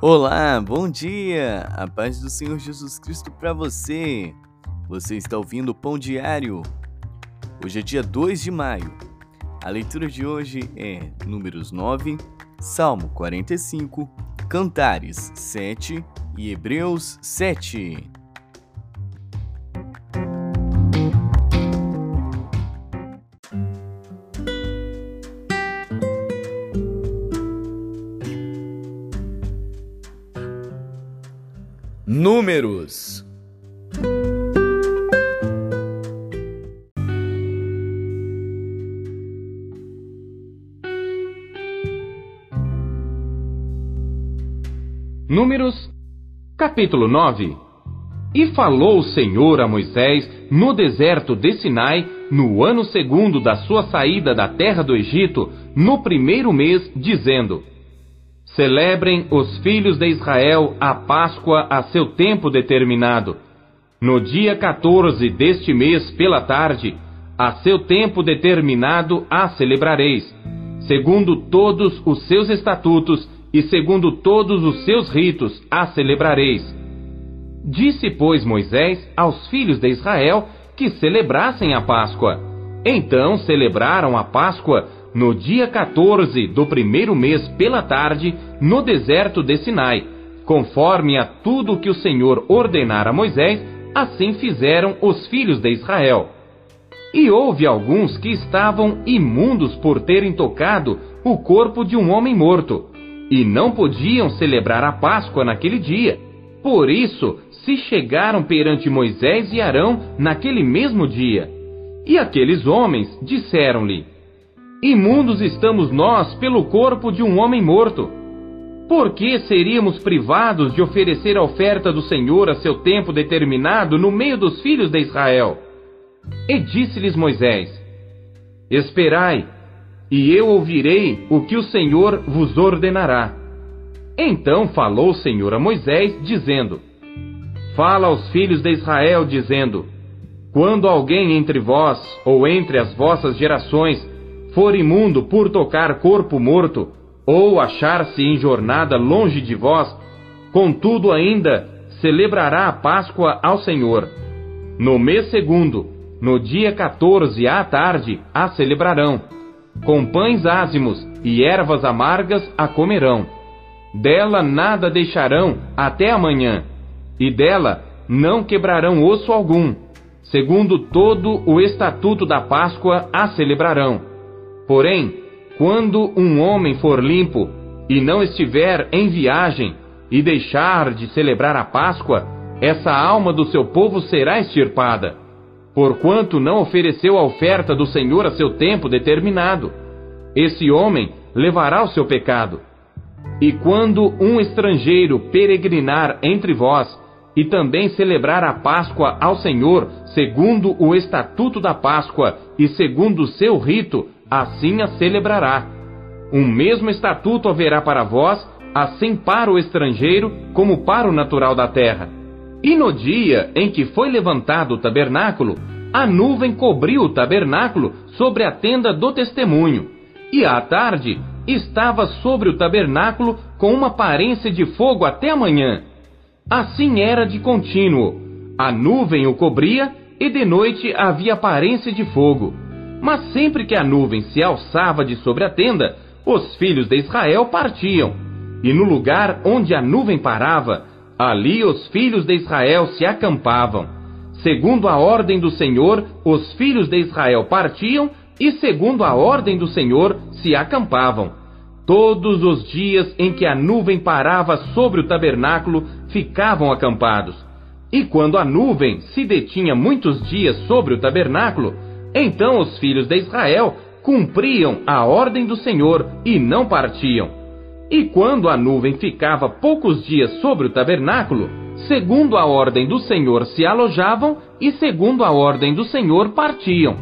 Olá, bom dia! A paz do Senhor Jesus Cristo para você. Você está ouvindo o Pão Diário. Hoje é dia 2 de maio. A leitura de hoje é Números 9, Salmo 45, Cantares 7 e Hebreus 7. Números. Números, capítulo 9 E falou o Senhor a Moisés no deserto de Sinai, no ano segundo da sua saída da terra do Egito, no primeiro mês, dizendo: Celebrem os filhos de Israel a Páscoa a seu tempo determinado. No dia 14 deste mês, pela tarde, a seu tempo determinado a celebrareis, segundo todos os seus estatutos e segundo todos os seus ritos a celebrareis. Disse, pois, Moisés aos filhos de Israel que celebrassem a Páscoa. Então celebraram a Páscoa no dia 14 do primeiro mês pela tarde, no deserto de Sinai. Conforme a tudo que o Senhor ordenara a Moisés, assim fizeram os filhos de Israel. E houve alguns que estavam imundos por terem tocado o corpo de um homem morto e não podiam celebrar a Páscoa naquele dia. Por isso se chegaram perante Moisés e Arão naquele mesmo dia. E aqueles homens disseram-lhe: Imundos estamos nós pelo corpo de um homem morto. Por que seríamos privados de oferecer a oferta do Senhor a seu tempo determinado no meio dos filhos de Israel? E disse-lhes Moisés: Esperai e eu ouvirei o que o Senhor vos ordenará. Então falou o Senhor a Moisés, dizendo: Fala aos filhos de Israel, dizendo: Quando alguém entre vós, ou entre as vossas gerações, for imundo por tocar corpo morto, ou achar-se em jornada longe de vós, contudo ainda celebrará a Páscoa ao Senhor. No mês segundo, no dia 14 à tarde, a celebrarão com pães ázimos e ervas amargas a comerão. Dela nada deixarão até amanhã, e dela não quebrarão osso algum. Segundo todo o estatuto da Páscoa a celebrarão. Porém, quando um homem for limpo e não estiver em viagem e deixar de celebrar a Páscoa, essa alma do seu povo será extirpada porquanto não ofereceu a oferta do Senhor a seu tempo determinado. Esse homem levará o seu pecado. E quando um estrangeiro peregrinar entre vós, e também celebrar a Páscoa ao Senhor, segundo o estatuto da Páscoa e segundo o seu rito, assim a celebrará. Um mesmo estatuto haverá para vós, assim para o estrangeiro como para o natural da terra. E no dia em que foi levantado o tabernáculo, a nuvem cobriu o tabernáculo sobre a tenda do testemunho, e à tarde estava sobre o tabernáculo com uma aparência de fogo até amanhã. Assim era de contínuo. A nuvem o cobria e de noite havia aparência de fogo. Mas sempre que a nuvem se alçava de sobre a tenda, os filhos de Israel partiam. E no lugar onde a nuvem parava, Ali os filhos de Israel se acampavam. Segundo a ordem do Senhor, os filhos de Israel partiam e, segundo a ordem do Senhor, se acampavam. Todos os dias em que a nuvem parava sobre o tabernáculo, ficavam acampados. E quando a nuvem se detinha muitos dias sobre o tabernáculo, então os filhos de Israel cumpriam a ordem do Senhor e não partiam. E quando a nuvem ficava poucos dias sobre o tabernáculo, segundo a ordem do Senhor se alojavam e segundo a ordem do Senhor partiam.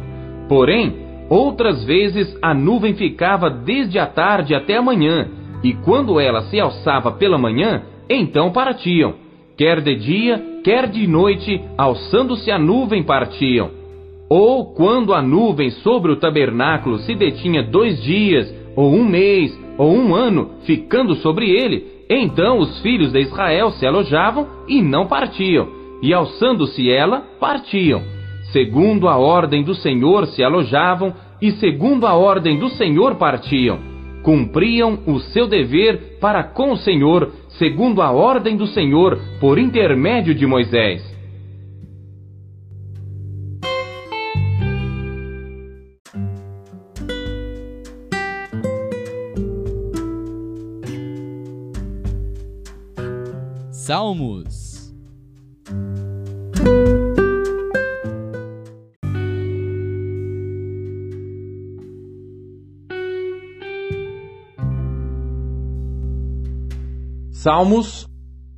Porém, outras vezes a nuvem ficava desde a tarde até a manhã, e quando ela se alçava pela manhã, então partiam. Quer de dia, quer de noite, alçando-se a nuvem partiam. Ou quando a nuvem sobre o tabernáculo se detinha dois dias, ou um mês, ou um ano ficando sobre ele, Então os filhos de Israel se alojavam e não partiam, e alçando-se ela, partiam. Segundo a ordem do Senhor se alojavam, e segundo a ordem do Senhor partiam. Cumpriam o seu dever para com o Senhor, segundo a ordem do Senhor, por intermédio de Moisés. Salmos. Salmos,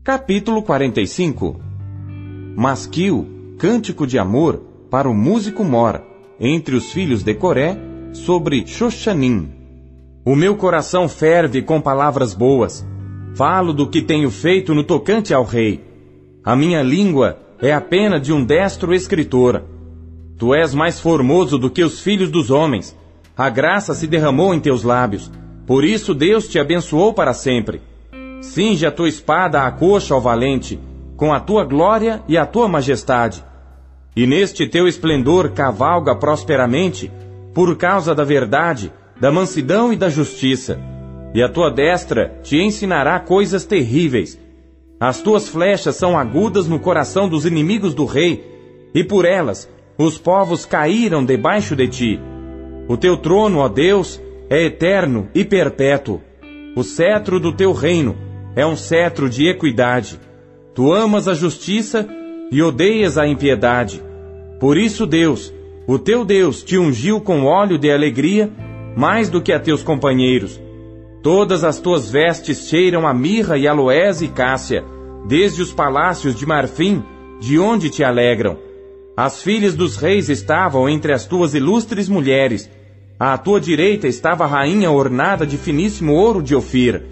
capítulo 45 Masquil, cântico de amor para o músico Mor, entre os filhos de Coré, sobre Xoshanim. O meu coração ferve com palavras boas, Falo do que tenho feito no tocante ao rei. A minha língua é a pena de um destro escritor. Tu és mais formoso do que os filhos dos homens. A graça se derramou em teus lábios. Por isso Deus te abençoou para sempre. Cinge a tua espada à coxa ao valente, com a tua glória e a tua majestade. E neste teu esplendor cavalga prosperamente, por causa da verdade, da mansidão e da justiça e a tua destra te ensinará coisas terríveis. As tuas flechas são agudas no coração dos inimigos do rei, e por elas os povos caíram debaixo de ti. O teu trono, ó Deus, é eterno e perpétuo. O cetro do teu reino é um cetro de equidade. Tu amas a justiça e odeias a impiedade. Por isso, Deus, o teu Deus, te ungiu com óleo de alegria mais do que a teus companheiros Todas as tuas vestes cheiram a mirra e aloés e cássia, desde os palácios de marfim, de onde te alegram. As filhas dos reis estavam entre as tuas ilustres mulheres. À tua direita estava a rainha ornada de finíssimo ouro de Ofir.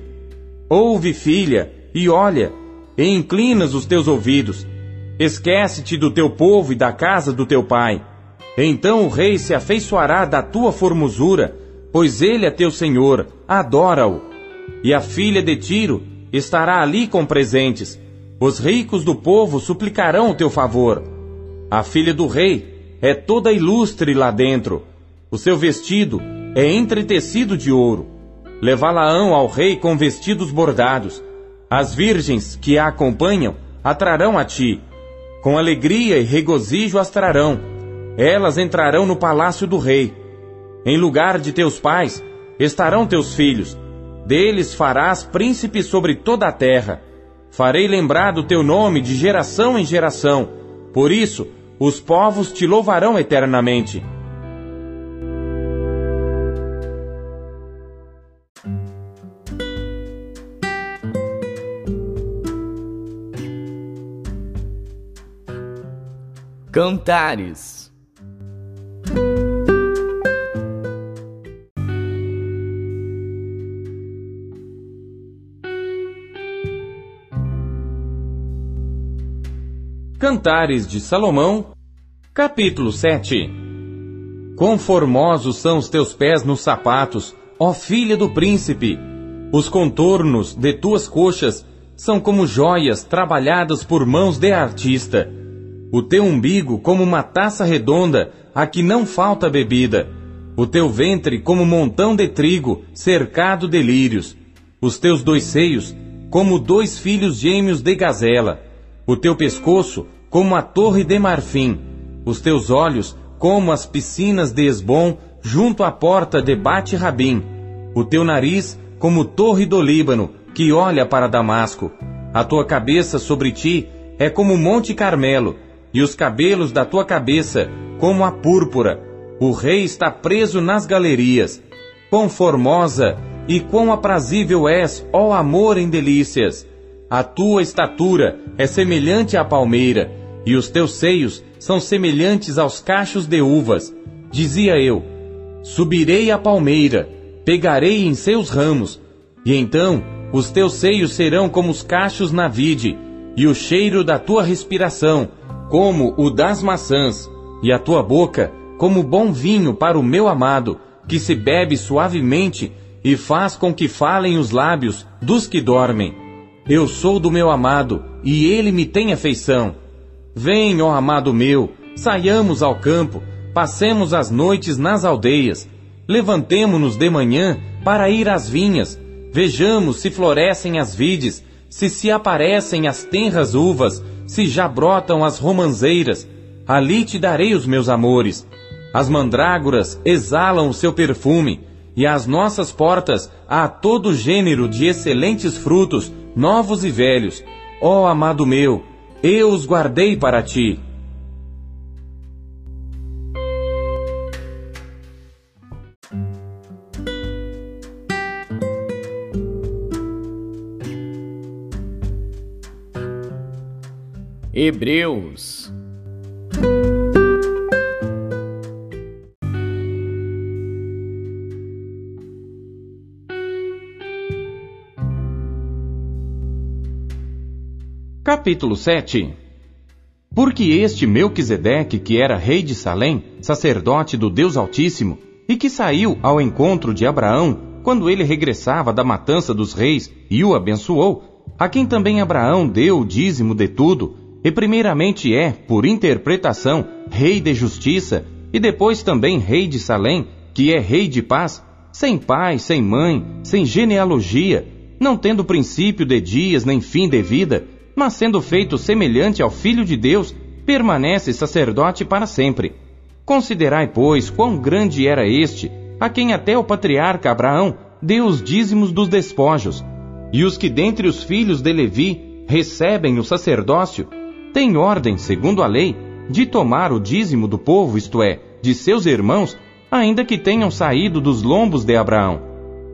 Ouve, filha, e olha, e inclinas os teus ouvidos. Esquece-te do teu povo e da casa do teu pai. Então o rei se afeiçoará da tua formosura, pois ele é teu senhor, adora-o. E a filha de Tiro estará ali com presentes. Os ricos do povo suplicarão o teu favor. A filha do rei é toda ilustre lá dentro. O seu vestido é entretecido de ouro. Levá-la-ão ao rei com vestidos bordados. As virgens que a acompanham atrarão a ti. Com alegria e regozijo as trarão. Elas entrarão no palácio do rei. Em lugar de teus pais estarão teus filhos. Deles farás príncipe sobre toda a terra. Farei lembrar do teu nome de geração em geração. Por isso, os povos te louvarão eternamente. Cantares Cantares de Salomão, capítulo 7 Quão formosos são os teus pés nos sapatos, ó filha do príncipe! Os contornos de tuas coxas são como joias trabalhadas por mãos de artista. O teu umbigo como uma taça redonda, a que não falta bebida. O teu ventre como montão de trigo, cercado de lírios. Os teus dois seios como dois filhos gêmeos de gazela o teu pescoço como a torre de marfim, os teus olhos como as piscinas de Esbom junto à porta de Bate-Rabim, o teu nariz como torre do Líbano, que olha para Damasco. A tua cabeça sobre ti é como o Monte Carmelo, e os cabelos da tua cabeça como a púrpura. O rei está preso nas galerias. Quão formosa e quão aprazível és, ó amor em delícias! A tua estatura é semelhante à palmeira, e os teus seios são semelhantes aos cachos de uvas. Dizia eu: Subirei à palmeira, pegarei em seus ramos, e então os teus seios serão como os cachos na vide, e o cheiro da tua respiração, como o das maçãs, e a tua boca, como bom vinho para o meu amado, que se bebe suavemente e faz com que falem os lábios dos que dormem. Eu sou do meu amado, e ele me tem afeição. Vem, ó amado meu, saiamos ao campo, passemos as noites nas aldeias, levantemo-nos de manhã para ir às vinhas, vejamos se florescem as vides, se se aparecem as tenras uvas, se já brotam as romanzeiras, ali te darei os meus amores. As mandrágoras exalam o seu perfume, e às nossas portas há todo gênero de excelentes frutos, novos e velhos. Ó amado meu, eu os guardei para ti. Hebreus Capítulo 7 Porque este Melquisedeque, que era rei de Salém, sacerdote do Deus Altíssimo, e que saiu ao encontro de Abraão quando ele regressava da matança dos reis e o abençoou, a quem também Abraão deu o dízimo de tudo, e primeiramente é, por interpretação, rei de justiça, e depois também rei de Salém, que é rei de paz, sem pai, sem mãe, sem genealogia, não tendo princípio de dias nem fim de vida, mas sendo feito semelhante ao Filho de Deus, permanece sacerdote para sempre. Considerai, pois, quão grande era este, a quem até o patriarca Abraão deu os dízimos dos despojos. E os que dentre os filhos de Levi recebem o sacerdócio, têm ordem, segundo a lei, de tomar o dízimo do povo, isto é, de seus irmãos, ainda que tenham saído dos lombos de Abraão.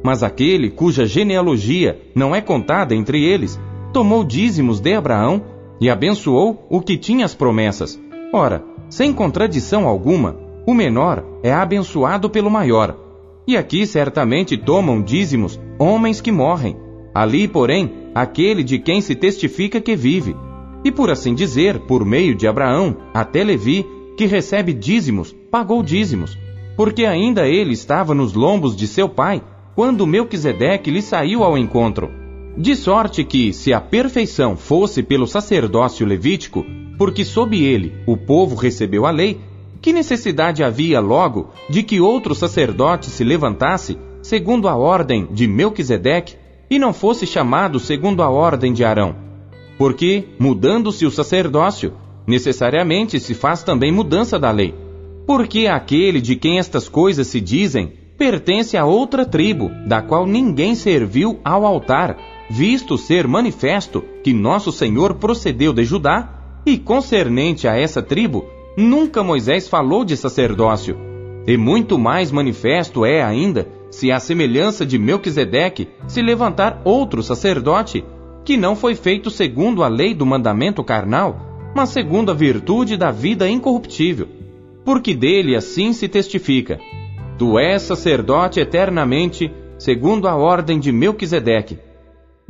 Mas aquele cuja genealogia não é contada entre eles, tomou dízimos de Abraão e abençoou o que tinha as promessas. Ora, sem contradição alguma, o menor é abençoado pelo maior. E aqui certamente tomam dízimos homens que morrem. Ali, porém, aquele de quem se testifica que vive. E por assim dizer, por meio de Abraão, até Levi, que recebe dízimos, pagou dízimos, porque ainda ele estava nos lombos de seu pai, quando Melquisedeque lhe saiu ao encontro. De sorte que, se a perfeição fosse pelo sacerdócio levítico, porque sob ele o povo recebeu a lei, que necessidade havia logo de que outro sacerdote se levantasse, segundo a ordem de Melquisedeque, e não fosse chamado segundo a ordem de Arão? Porque, mudando-se o sacerdócio, necessariamente se faz também mudança da lei. Porque aquele de quem estas coisas se dizem pertence a outra tribo, da qual ninguém serviu ao altar, visto ser manifesto que nosso Senhor procedeu de Judá, e concernente a essa tribo, nunca Moisés falou de sacerdócio. E muito mais manifesto é ainda se a semelhança de Melquisedeque se levantar outro sacerdote, que não foi feito segundo a lei do mandamento carnal, mas segundo a virtude da vida incorruptível. Porque dele assim se testifica: Tu és sacerdote eternamente, segundo a ordem de Melquisedeque.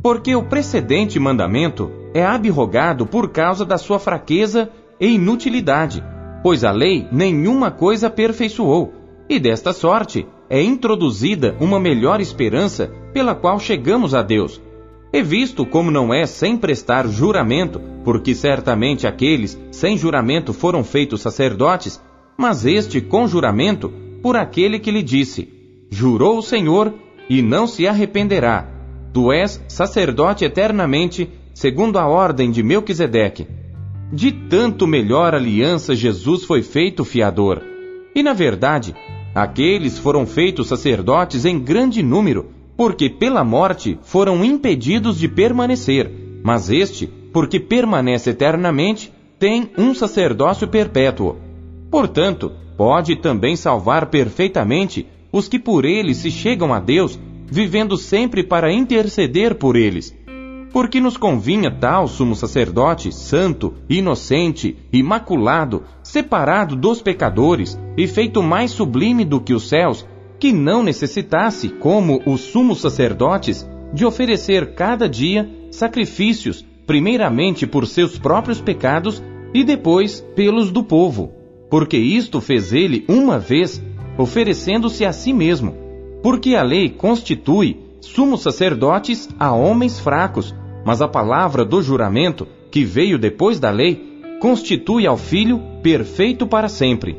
Porque o precedente mandamento é abrogado por causa da sua fraqueza e inutilidade, pois a lei nenhuma coisa aperfeiçoou, e desta sorte é introduzida uma melhor esperança pela qual chegamos a Deus. E visto como não é sem prestar juramento, porque certamente aqueles sem juramento foram feitos sacerdotes, mas este com juramento por aquele que lhe disse: Jurou o Senhor e não se arrependerá Tu és sacerdote eternamente, segundo a ordem de Melquisedeque. De tanto melhor aliança Jesus foi feito fiador. E na verdade, aqueles foram feitos sacerdotes em grande número, porque pela morte foram impedidos de permanecer, mas este, porque permanece eternamente, tem um sacerdócio perpétuo. Portanto, pode também salvar perfeitamente os que por ele se chegam a Deus vivendo sempre para interceder por eles. Porque nos convinha tal sumo sacerdote, santo, inocente, imaculado, separado dos pecadores e feito mais sublime do que os céus, que não necessitasse, como os sumos sacerdotes, de oferecer cada dia sacrifícios, primeiramente por seus próprios pecados e depois pelos do povo. Porque isto fez ele uma vez, oferecendo-se a si mesmo porque a lei constitui sumos sacerdotes a homens fracos, mas a palavra do juramento, que veio depois da lei, constitui ao filho perfeito para sempre.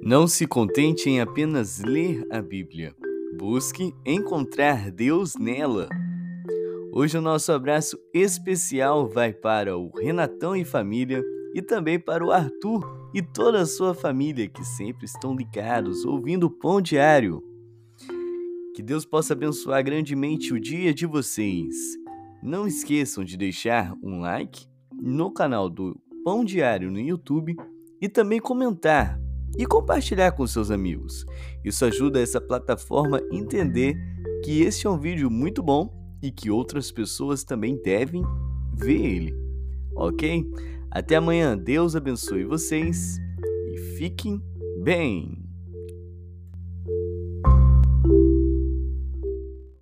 Não se contente em apenas ler a Bíblia. Busque encontrar Deus nela. Hoje o nosso abraço especial vai para o Renatão e família e também para o Arthur e toda a sua família que sempre estão ligados ouvindo o Pão Diário. Que Deus possa abençoar grandemente o dia de vocês. Não esqueçam de deixar um like no canal do Pão Diário no YouTube e também comentar e compartilhar com seus amigos. Isso ajuda essa plataforma a entender que esse é um vídeo muito bom e que outras pessoas também devem ver ele. Ok? Até amanhã, Deus abençoe vocês e fiquem bem!